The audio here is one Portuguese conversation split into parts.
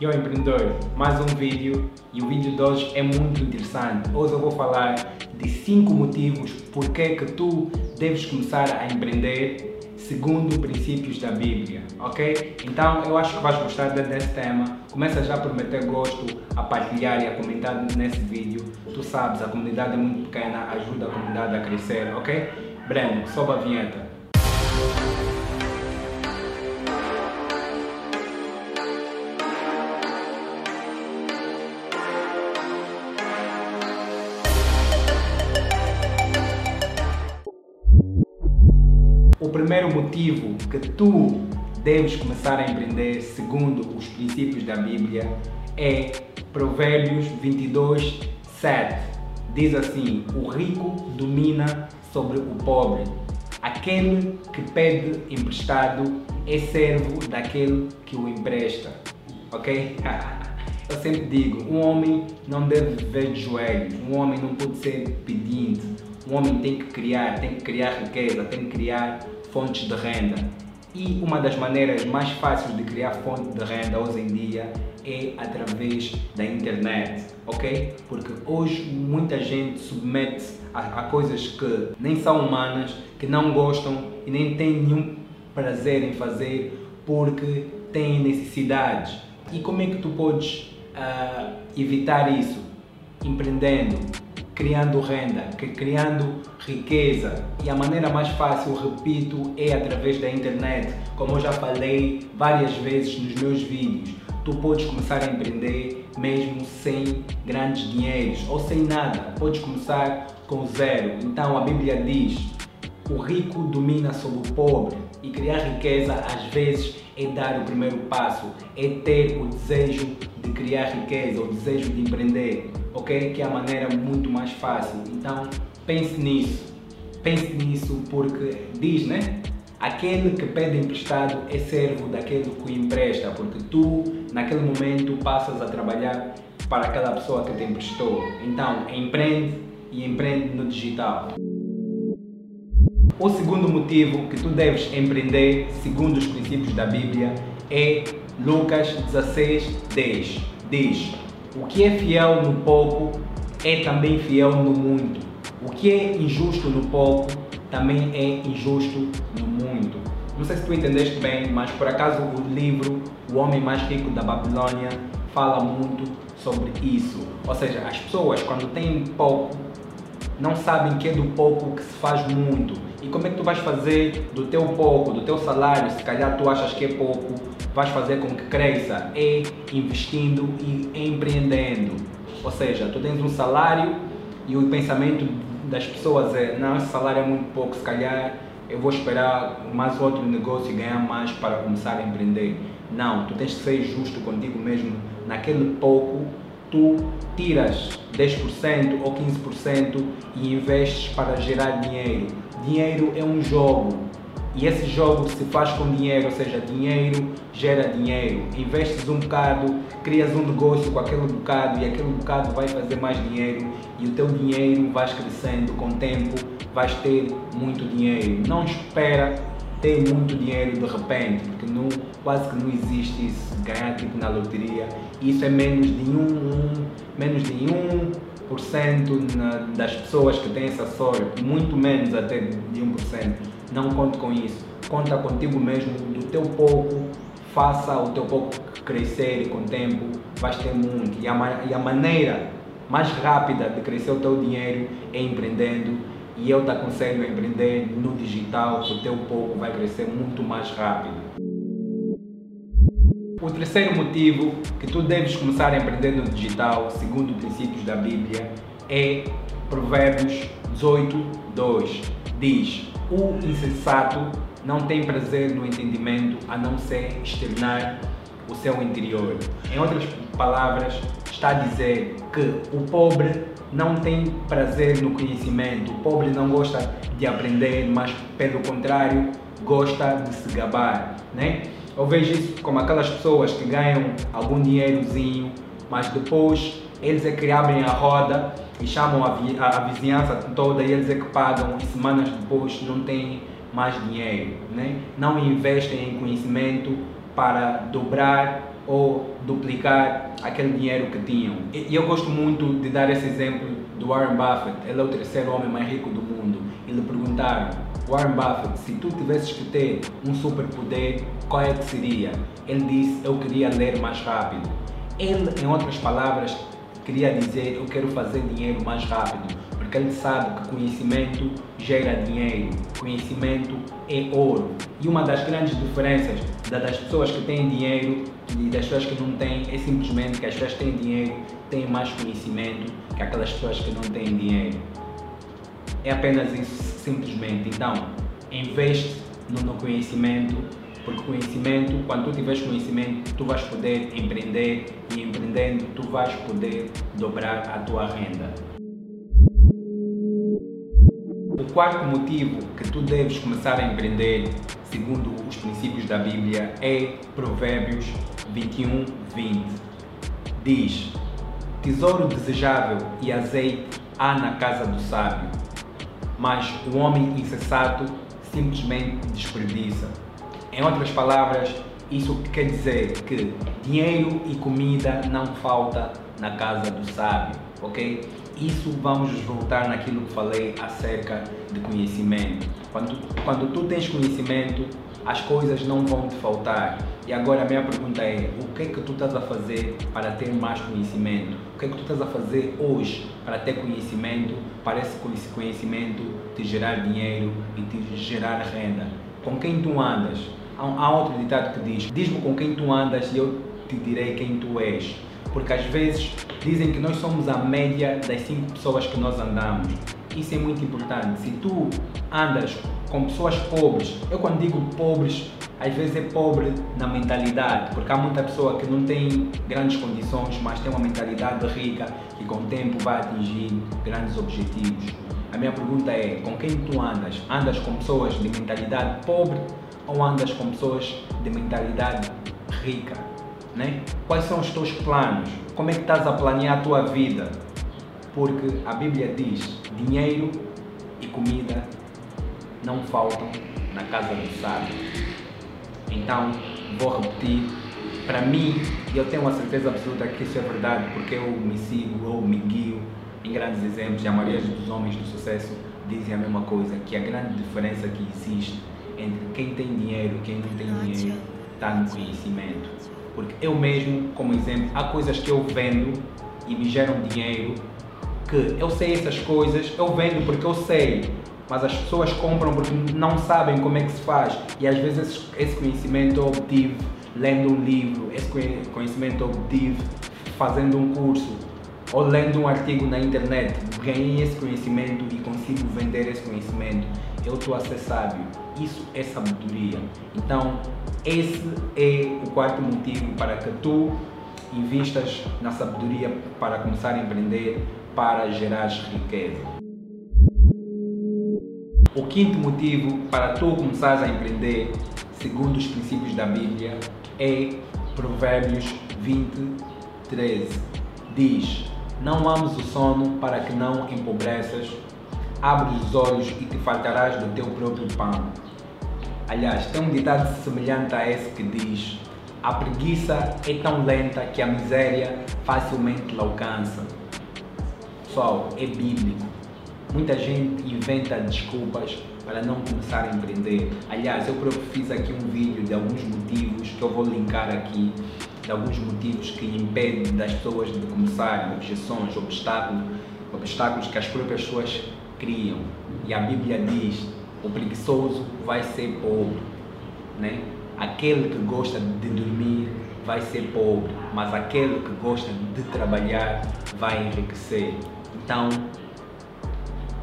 E ao empreendedor, mais um vídeo e o vídeo de hoje é muito interessante. Hoje eu vou falar de 5 motivos porque que tu deves começar a empreender segundo princípios da Bíblia, ok? Então eu acho que vais gostar desse tema. Começa já por meter gosto, a partilhar e a comentar nesse vídeo. Tu sabes, a comunidade é muito pequena, ajuda a comunidade a crescer, ok? Breno, sobe a vinheta. O primeiro motivo que tu deves começar a empreender segundo os princípios da Bíblia é Provérbios 22, 7. Diz assim: O rico domina sobre o pobre. Aquele que pede emprestado é servo daquele que o empresta. Ok? Eu sempre digo: um homem não deve viver de joelhos, um homem não pode ser pedinte, um homem tem que criar, tem que criar riqueza, tem que criar fontes de renda. E uma das maneiras mais fáceis de criar fonte de renda hoje em dia é através da internet, ok? Porque hoje muita gente submete a, a coisas que nem são humanas, que não gostam e nem têm nenhum prazer em fazer porque têm necessidades. E como é que tu podes uh, evitar isso? Empreendendo, criando renda, criando riqueza. E a maneira mais fácil, repito, é através da internet. Como eu já falei várias vezes nos meus vídeos, tu podes começar a empreender mesmo sem grandes dinheiros ou sem nada. Podes começar com zero. Então a Bíblia diz: o rico domina sobre o pobre. E criar riqueza às vezes é dar o primeiro passo, é ter o desejo de criar riqueza, o desejo de empreender, ok? Que é a maneira muito mais fácil. Então pense nisso, pense nisso porque diz, né? Aquele que pede emprestado é servo daquele que o empresta, porque tu, naquele momento, passas a trabalhar para aquela pessoa que te emprestou. Então, empreende e empreende no digital. O segundo motivo que tu deves empreender, segundo os princípios da Bíblia, é Lucas 16, 10. Diz: O que é fiel no pouco é também fiel no muito. O que é injusto no pouco também é injusto no muito. Não sei se tu entendeste bem, mas por acaso o livro O Homem Mais Rico da Babilônia fala muito sobre isso. Ou seja, as pessoas quando têm pouco não sabem que é do pouco que se faz muito. E como é que tu vais fazer do teu pouco, do teu salário, se calhar tu achas que é pouco, vais fazer com que cresça? É investindo e empreendendo. Ou seja, tu tens um salário e o pensamento das pessoas é, não, esse salário é muito pouco, se calhar eu vou esperar mais outro negócio e ganhar mais para começar a empreender. Não, tu tens que ser justo contigo mesmo. Naquele pouco, tu tiras 10% ou 15% e investes para gerar dinheiro. Dinheiro é um jogo e esse jogo se faz com dinheiro, ou seja, dinheiro gera dinheiro. Investes um bocado, crias um negócio com aquele bocado e aquele bocado vai fazer mais dinheiro e o teu dinheiro vai crescendo com o tempo, vais ter muito dinheiro. Não espera ter muito dinheiro de repente, porque não, quase que não existe isso, ganhar tipo na loteria. Isso é menos de um, um menos de um por cento das pessoas que têm essa sorte, muito menos até de 1%. Não conte com isso. Conta contigo mesmo, do teu pouco, faça o teu pouco crescer e com o tempo vais ter muito. E a, e a maneira mais rápida de crescer o teu dinheiro é empreendendo. E eu te aconselho a empreender no digital, o teu pouco vai crescer muito mais rápido. O terceiro motivo que tu deves começar a empreender no digital, segundo os princípios da Bíblia, é Provérbios 18, 2. Diz: O insensato não tem prazer no entendimento a não ser externar o seu interior. Em outras palavras, está a dizer que o pobre não tem prazer no conhecimento, o pobre não gosta de aprender, mas pelo contrário, gosta de se gabar, né? Eu vejo isso como aquelas pessoas que ganham algum dinheirozinho, mas depois eles é que abrem a roda e chamam a, vi a, vizinhança toda e eles é que pagam e semanas depois não têm mais dinheiro, né? não investem em conhecimento para dobrar ou duplicar aquele dinheiro que tinham. E eu gosto muito de dar esse exemplo do Warren Buffett. Ele é o terceiro homem mais rico do mundo. E lhe perguntaram, Warren Buffett, se tu tivesses que ter um superpoder, qual é que seria? Ele disse, eu queria ler mais rápido. Ele, em outras palavras, queria dizer, eu quero fazer dinheiro mais rápido porque ele sabe que conhecimento gera dinheiro, conhecimento é ouro. E uma das grandes diferenças das pessoas que têm dinheiro e das pessoas que não têm é simplesmente que as pessoas que têm dinheiro têm mais conhecimento que aquelas pessoas que não têm dinheiro. É apenas isso, simplesmente. Então, investe no, conhecimento, porque conhecimento, quando tu tiveres conhecimento, tu vais poder empreender e empreendendo, tu vais poder dobrar a tua renda. O quarto motivo que tu deves começar a empreender, segundo os princípios da Bíblia, é Provérbios 21, 20. Diz: Tesouro desejável e azeite há na casa do sábio, mas o homem insensato simplesmente desperdiça. Em outras palavras, isso quer dizer que dinheiro e comida não falta na casa do sábio, ok? Isso vamos voltar naquilo que falei acerca de conhecimento. Quando, quando tu tens conhecimento, as coisas não vão te faltar. E agora a minha pergunta é, o que é que tu estás a fazer para ter mais conhecimento? O que é que tu estás a fazer hoje para ter conhecimento, para esse conhecimento te gerar dinheiro e te gerar renda? Com quem tu andas? Há outro ditado que diz, diz-me com quem tu andas e eu te direi quem tu és porque às vezes dizem que nós somos a média das cinco pessoas que nós andamos. Isso é muito importante. Se tu andas com pessoas pobres, eu quando digo pobres, às vezes é pobre na mentalidade, porque há muita pessoa que não tem grandes condições, mas tem uma mentalidade rica e com o tempo vai atingir grandes objetivos. A minha pergunta é: com quem tu andas? Andas com pessoas de mentalidade pobre ou andas com pessoas de mentalidade rica? Né? Quais são os teus planos? Como é que estás a planear a tua vida? Porque a Bíblia diz: dinheiro e comida não faltam na casa do sábio. Então, vou repetir. Para mim, eu tenho a certeza absoluta que isso é verdade, porque eu me sigo ou me guio em grandes exemplos, e a maioria dos homens do sucesso dizem a mesma coisa, que a grande diferença que existe entre quem tem dinheiro e quem não tem dinheiro está no conhecimento. Porque eu mesmo, como exemplo, há coisas que eu vendo e me geram dinheiro que eu sei essas coisas, eu vendo porque eu sei, mas as pessoas compram porque não sabem como é que se faz. E às vezes esse conhecimento eu obtive lendo um livro, esse conhecimento eu obtive fazendo um curso ou lendo um artigo na internet. Ganhei esse conhecimento e consigo vender esse conhecimento. Eu estou a ser sábio. Isso é sabedoria. Então, esse é o quarto motivo para que tu investas na sabedoria para começar a empreender, para gerar riqueza. O quinto motivo para tu começares a empreender, segundo os princípios da Bíblia, é Provérbios 20, 13. Diz: Não ames o sono para que não empobreças, abre os olhos e te faltarás do teu próprio pão. Aliás, tem um ditado semelhante a esse que diz: A preguiça é tão lenta que a miséria facilmente la alcança. Pessoal, é bíblico. Muita gente inventa desculpas para não começar a empreender. Aliás, eu próprio fiz aqui um vídeo de alguns motivos que eu vou linkar aqui, de alguns motivos que impedem das pessoas de começarem, objeções, obstáculos, obstáculos que as próprias pessoas criam. E a Bíblia diz o preguiçoso vai ser pobre, né? Aquele que gosta de dormir vai ser pobre, mas aquele que gosta de trabalhar vai enriquecer. Então,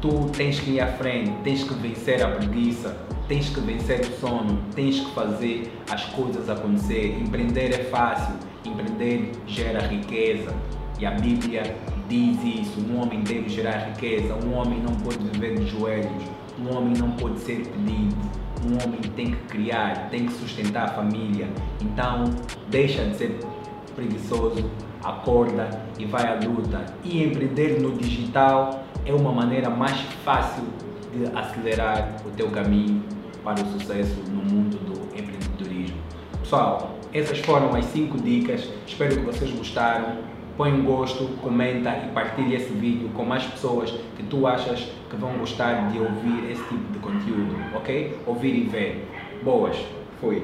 tu tens que ir à frente, tens que vencer a preguiça, tens que vencer o sono, tens que fazer as coisas acontecer. Empreender é fácil, empreender gera riqueza. E a Bíblia diz isso: um homem deve gerar riqueza, um homem não pode viver de joelhos um homem não pode ser pedido. Um homem tem que criar, tem que sustentar a família. Então, deixa de ser preguiçoso, acorda e vai à luta. E empreender no digital é uma maneira mais fácil de acelerar o teu caminho para o sucesso no mundo do empreendedorismo. Pessoal, Essas foram as 5 dicas. Espero que vocês gostaram. Põe um gosto, comenta e partilhe esse vídeo com mais pessoas que tu achas que vão gostar de ouvir esse tipo de conteúdo, ok? Ouvir e ver. Boas. Fui.